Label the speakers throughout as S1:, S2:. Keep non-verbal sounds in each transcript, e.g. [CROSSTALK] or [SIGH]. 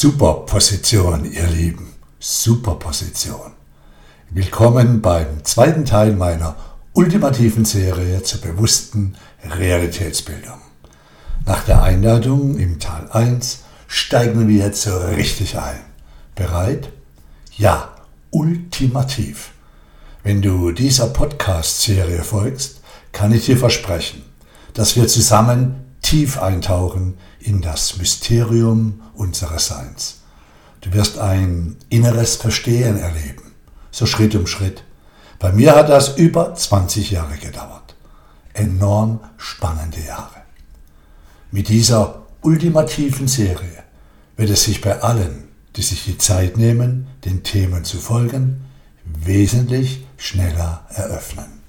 S1: Superposition, ihr Lieben. Superposition. Willkommen beim zweiten Teil meiner ultimativen Serie zur bewussten Realitätsbildung. Nach der Einladung im Teil 1 steigen wir jetzt so richtig ein. Bereit? Ja, ultimativ. Wenn du dieser Podcast-Serie folgst, kann ich dir versprechen, dass wir zusammen tief eintauchen in das Mysterium unseres Seins. Du wirst ein inneres Verstehen erleben, so Schritt um Schritt. Bei mir hat das über 20 Jahre gedauert. Enorm spannende Jahre. Mit dieser ultimativen Serie wird es sich bei allen, die sich die Zeit nehmen, den Themen zu folgen, wesentlich schneller eröffnen.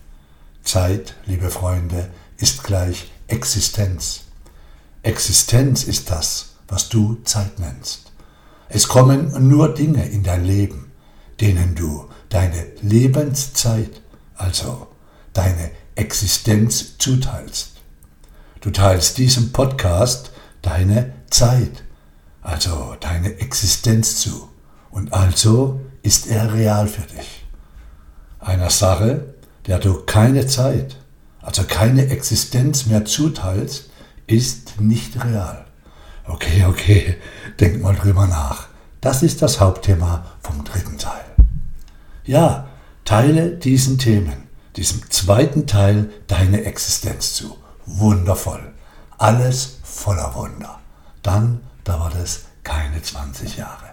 S1: Zeit, liebe Freunde, ist gleich Existenz. Existenz ist das, was du Zeit nennst. Es kommen nur Dinge in dein Leben, denen du deine Lebenszeit, also deine Existenz zuteilst. Du teilst diesem Podcast deine Zeit, also deine Existenz zu. Und also ist er real für dich. Einer Sache, der du keine Zeit, also keine Existenz mehr zuteilst, ist nicht real. Okay, okay, denk mal drüber nach. Das ist das Hauptthema vom dritten Teil. Ja, teile diesen Themen, diesem zweiten Teil deine Existenz zu. Wundervoll. Alles voller Wunder. Dann dauert es keine 20 Jahre.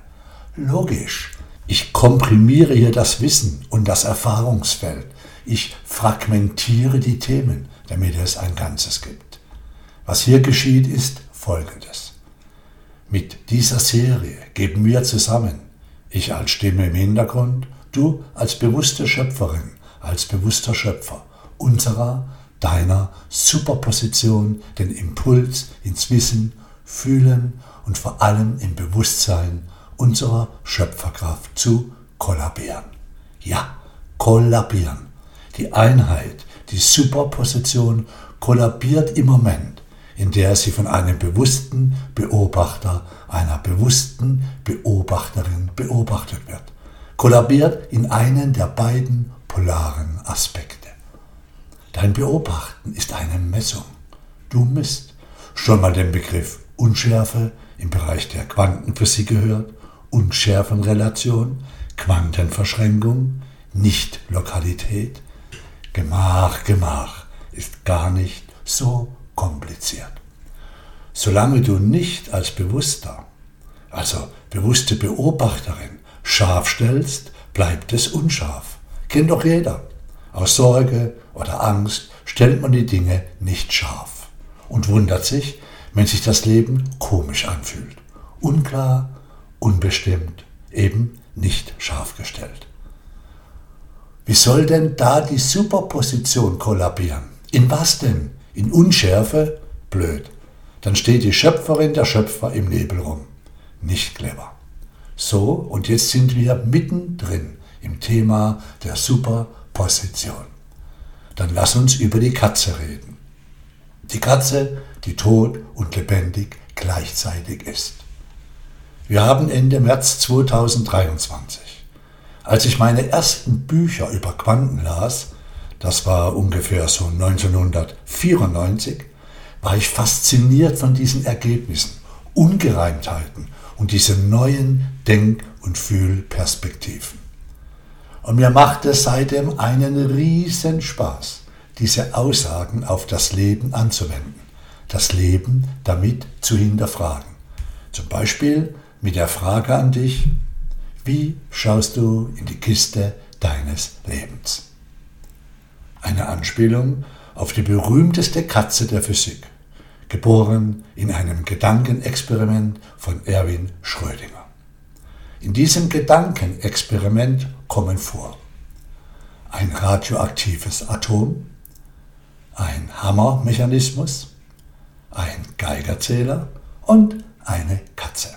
S1: Logisch. Ich komprimiere hier das Wissen und das Erfahrungsfeld. Ich fragmentiere die Themen, damit es ein Ganzes gibt. Was hier geschieht, ist Folgendes. Mit dieser Serie geben wir zusammen, ich als Stimme im Hintergrund, du als bewusste Schöpferin, als bewusster Schöpfer unserer, deiner Superposition den Impuls ins Wissen, Fühlen und vor allem im Bewusstsein unserer Schöpferkraft zu kollabieren. Ja, kollabieren. Die Einheit, die Superposition kollabiert im Moment in der sie von einem bewussten Beobachter, einer bewussten Beobachterin beobachtet wird, kollabiert in einen der beiden polaren Aspekte. Dein Beobachten ist eine Messung. Du misst. Schon mal den Begriff Unschärfe im Bereich der Quantenphysik gehört, Unschärfenrelation, Quantenverschränkung, Nicht-Lokalität. Gemach, Gemach ist gar nicht so kompliziert. Solange du nicht als Bewusster, also bewusste Beobachterin, scharf stellst, bleibt es unscharf. Kennt doch jeder. Aus Sorge oder Angst stellt man die Dinge nicht scharf und wundert sich, wenn sich das Leben komisch anfühlt. Unklar, unbestimmt, eben nicht scharf gestellt. Wie soll denn da die Superposition kollabieren? In was denn? In Unschärfe? Blöd. Dann steht die Schöpferin der Schöpfer im Nebel rum. Nicht clever. So, und jetzt sind wir mittendrin im Thema der Superposition. Dann lass uns über die Katze reden. Die Katze, die tot und lebendig gleichzeitig ist. Wir haben Ende März 2023. Als ich meine ersten Bücher über Quanten las, das war ungefähr so 1994, war ich fasziniert von diesen Ergebnissen, Ungereimtheiten und diesen neuen Denk- und Fühlperspektiven. Und mir macht es seitdem einen riesen Spaß, diese Aussagen auf das Leben anzuwenden, das Leben damit zu hinterfragen. Zum Beispiel mit der Frage an dich, wie schaust du in die Kiste deines Lebens? Eine Anspielung auf die berühmteste Katze der Physik, geboren in einem Gedankenexperiment von Erwin Schrödinger. In diesem Gedankenexperiment kommen vor ein radioaktives Atom, ein Hammermechanismus, ein Geigerzähler und eine Katze.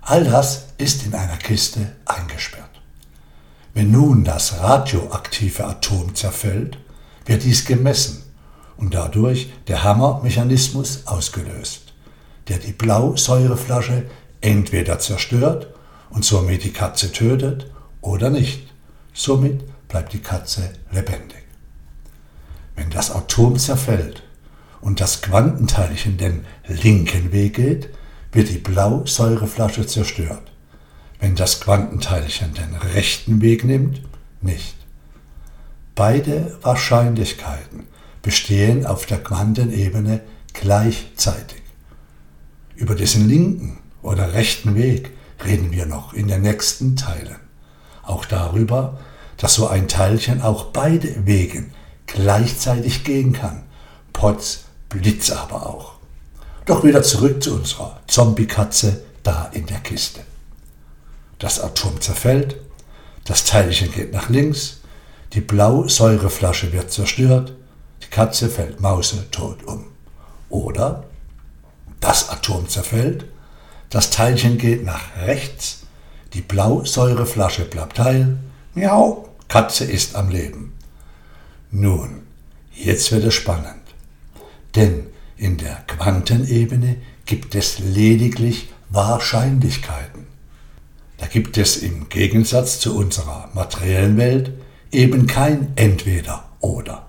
S1: All das ist in einer Kiste eingesperrt. Wenn nun das radioaktive Atom zerfällt, wird dies gemessen und dadurch der Hammermechanismus ausgelöst, der die Blausäureflasche entweder zerstört und somit die Katze tötet oder nicht. Somit bleibt die Katze lebendig. Wenn das Atom zerfällt und das Quantenteilchen den linken Weg geht, wird die Blausäureflasche zerstört. Wenn das Quantenteilchen den rechten Weg nimmt, nicht. Beide Wahrscheinlichkeiten bestehen auf der Quantenebene gleichzeitig. Über diesen linken oder rechten Weg reden wir noch in den nächsten Teilen. Auch darüber, dass so ein Teilchen auch beide Wegen gleichzeitig gehen kann. Potz, Blitz aber auch. Doch wieder zurück zu unserer Zombie-Katze da in der Kiste. Das Atom zerfällt, das Teilchen geht nach links, die Blausäureflasche wird zerstört, die Katze fällt mausetot um. Oder das Atom zerfällt, das Teilchen geht nach rechts, die Blausäureflasche bleibt heil, miau, Katze ist am Leben. Nun, jetzt wird es spannend. Denn in der Quantenebene gibt es lediglich Wahrscheinlichkeiten. Da gibt es im Gegensatz zu unserer materiellen Welt eben kein Entweder oder.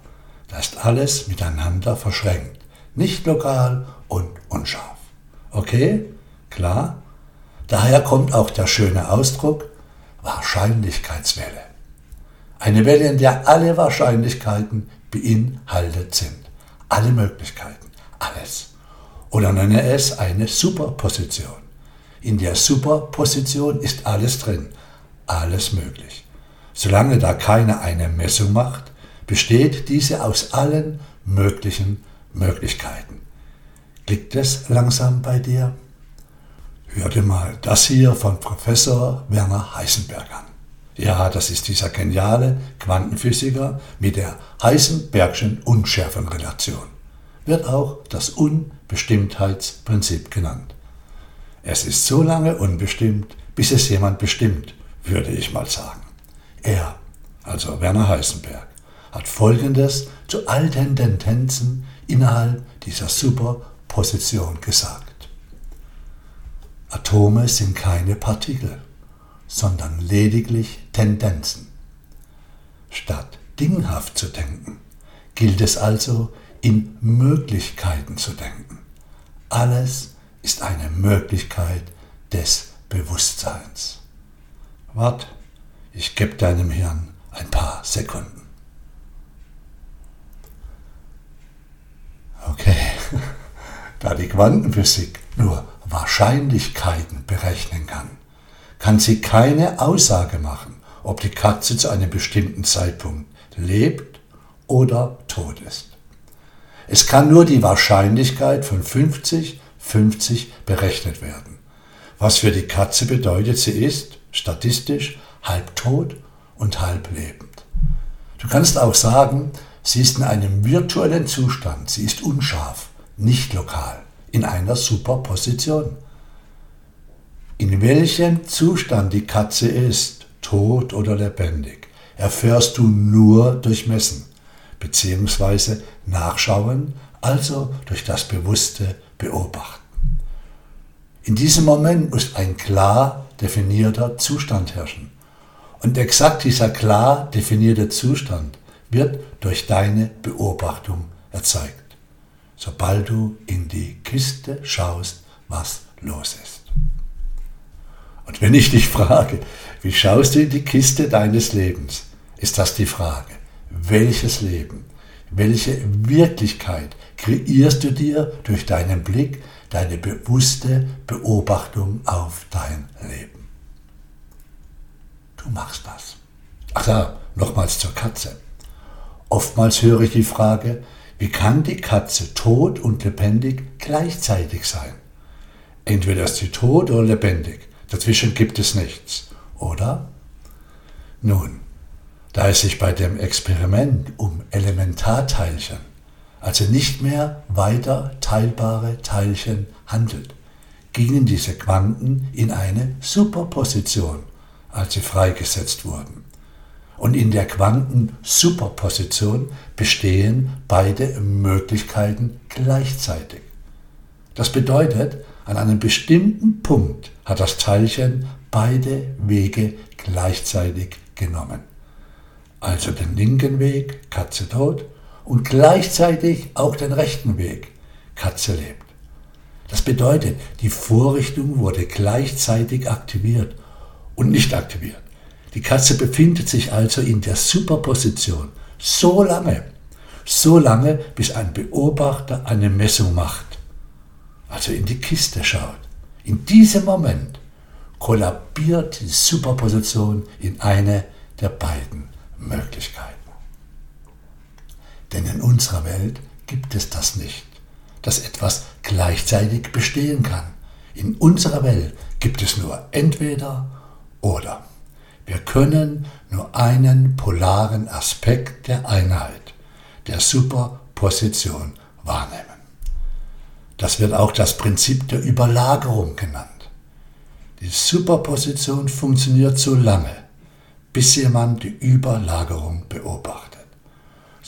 S1: Da ist alles miteinander verschränkt, nicht lokal und unscharf. Okay? Klar? Daher kommt auch der schöne Ausdruck Wahrscheinlichkeitswelle. Eine Welle, in der alle Wahrscheinlichkeiten beinhaltet sind. Alle Möglichkeiten. Alles. Oder nenne es eine Superposition. In der Superposition ist alles drin. Alles möglich. Solange da keiner eine Messung macht, besteht diese aus allen möglichen Möglichkeiten. Klickt es langsam bei dir? Hör dir mal das hier von Professor Werner Heisenberg an. Ja, das ist dieser geniale Quantenphysiker mit der Heisenbergschen Unschärfenrelation. Wird auch das Unbestimmtheitsprinzip genannt. Es ist so lange unbestimmt, bis es jemand bestimmt, würde ich mal sagen. Er, also Werner Heisenberg, hat Folgendes zu all den Tendenzen innerhalb dieser Superposition gesagt. Atome sind keine Partikel sondern lediglich Tendenzen. Statt dinghaft zu denken, gilt es also, in Möglichkeiten zu denken. Alles ist eine Möglichkeit des Bewusstseins. Wart, ich gebe deinem Hirn ein paar Sekunden. Okay, [LAUGHS] da die Quantenphysik nur Wahrscheinlichkeiten berechnen kann, kann sie keine Aussage machen, ob die Katze zu einem bestimmten Zeitpunkt lebt oder tot ist. Es kann nur die Wahrscheinlichkeit von 50, 50 berechnet werden. Was für die Katze bedeutet, sie ist statistisch halb tot und halb lebend. Du kannst auch sagen, sie ist in einem virtuellen Zustand, sie ist unscharf, nicht lokal, in einer Superposition in welchem Zustand die Katze ist, tot oder lebendig, erfährst du nur durch Messen bzw. Nachschauen, also durch das bewusste Beobachten. In diesem Moment muss ein klar definierter Zustand herrschen. Und exakt dieser klar definierte Zustand wird durch deine Beobachtung erzeugt, sobald du in die Kiste schaust, was los ist. Und wenn ich dich frage, wie schaust du in die Kiste deines Lebens, ist das die Frage, welches Leben, welche Wirklichkeit kreierst du dir durch deinen Blick, deine bewusste Beobachtung auf dein Leben? Du machst das. Ach ja, nochmals zur Katze. Oftmals höre ich die Frage, wie kann die Katze tot und lebendig gleichzeitig sein? Entweder ist sie tot oder lebendig. Dazwischen gibt es nichts, oder? Nun, da es sich bei dem Experiment um Elementarteilchen, also nicht mehr weiter teilbare Teilchen handelt, gingen diese Quanten in eine Superposition, als sie freigesetzt wurden. Und in der Quantensuperposition bestehen beide Möglichkeiten gleichzeitig. Das bedeutet, An einem bestimmten Punkt hat das Teilchen beide Wege gleichzeitig genommen. Also den linken Weg, Katze tot, und gleichzeitig auch den rechten Weg, Katze lebt. Das bedeutet, die Vorrichtung wurde gleichzeitig aktiviert und nicht aktiviert. Die Katze befindet sich also in der Superposition so lange, so lange, bis ein Beobachter eine Messung macht, also in die Kiste schaut. In diesem Moment kollabiert die Superposition in eine der beiden Möglichkeiten. Denn in unserer Welt gibt es das nicht, dass etwas gleichzeitig bestehen kann. In unserer Welt gibt es nur entweder oder. Wir können nur einen polaren Aspekt der Einheit, der Superposition wahrnehmen. Das wird auch das Prinzip der Überlagerung genannt. Die Superposition funktioniert so lange, bis jemand die Überlagerung beobachtet.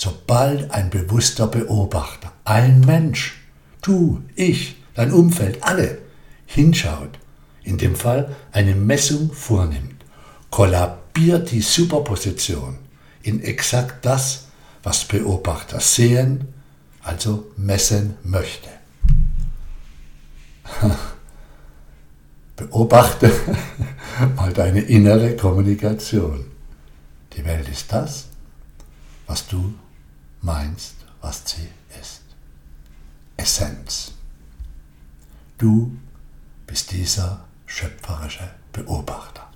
S1: Sobald ein bewusster Beobachter, ein Mensch, du, ich, dein Umfeld, alle, hinschaut, in dem Fall eine Messung vornimmt, kollabiert die Superposition in exakt das, was Beobachter sehen, also messen möchte. [LAUGHS] Beobachte [LAUGHS] mal deine innere Kommunikation. Die Welt ist das, was du meinst, was sie ist. Essenz. Du bist dieser schöpferische Beobachter.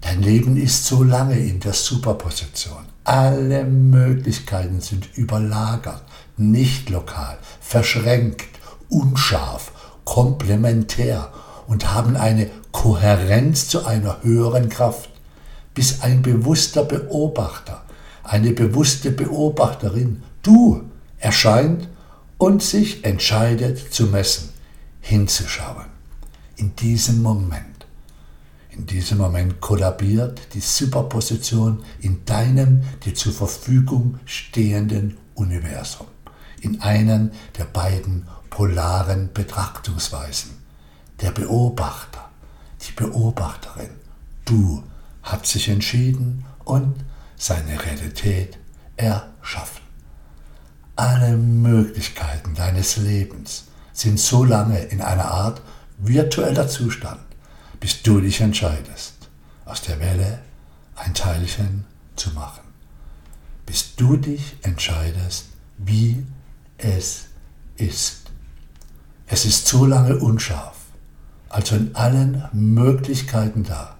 S1: Dein Leben ist so lange in der Superposition. Alle Möglichkeiten sind überlagert, nicht lokal, verschränkt, unscharf, komplementär und haben eine Kohärenz zu einer höheren Kraft, bis ein bewusster Beobachter, eine bewusste Beobachterin, du, erscheint und sich entscheidet zu messen, hinzuschauen. In diesem Moment, in diesem Moment kollabiert die Superposition in deinem dir zur Verfügung stehenden Universum, in einen der beiden polaren Betrachtungsweisen. Der Beobachter, die Beobachterin, du, hat sich entschieden und seine Realität erschaffen. Alle Möglichkeiten deines Lebens sind so lange in einer Art virtueller Zustand, bis du dich entscheidest, aus der Welle ein Teilchen zu machen. Bis du dich entscheidest, wie es ist. Es ist so lange unscharf, also in allen Möglichkeiten da,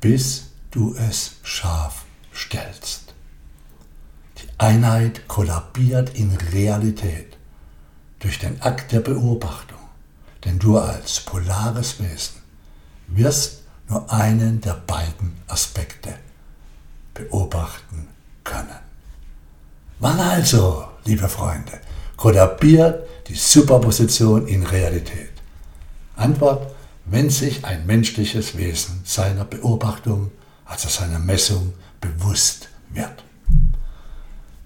S1: bis du es scharf stellst. Die Einheit kollabiert in Realität durch den Akt der Beobachtung, denn du als polares Wesen wirst nur einen der beiden Aspekte beobachten können. Wann also, liebe Freunde, kollabiert die Superposition in Realität? Antwort, wenn sich ein menschliches Wesen seiner Beobachtung, also seiner Messung, bewusst wird.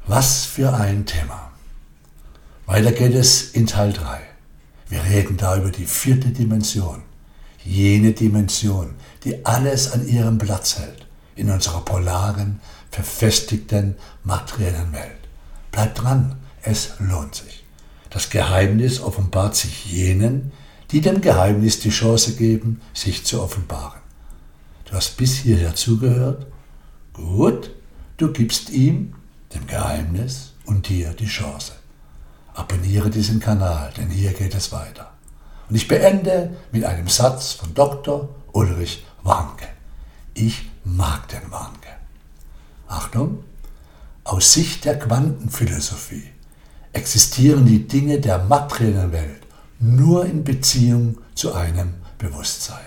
S1: Was für ein Thema. Weiter geht es in Teil 3. Wir reden da über die vierte Dimension. Jene Dimension, die alles an ihrem Platz hält in unserer polaren, verfestigten, materiellen Welt. Bleibt dran, es lohnt sich. Das Geheimnis offenbart sich jenen, die dem Geheimnis die Chance geben, sich zu offenbaren. Du hast bis hierher zugehört? Gut, du gibst ihm, dem Geheimnis und dir die Chance. Abonniere diesen Kanal, denn hier geht es weiter. Und ich beende mit einem Satz von Dr. Ulrich Warnke. Ich mag den Warnke. Achtung, aus Sicht der Quantenphilosophie existieren die Dinge der materiellen Welt nur in Beziehung zu einem Bewusstsein.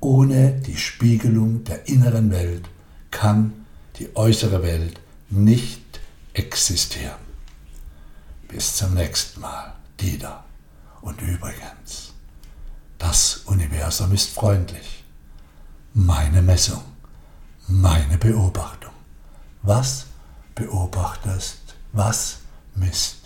S1: Ohne die Spiegelung der inneren Welt kann die äußere Welt nicht existieren. Bis zum nächsten Mal, Dieter. Und übrigens, das Universum ist freundlich. Meine Messung, meine Beobachtung. Was beobachtest, was misst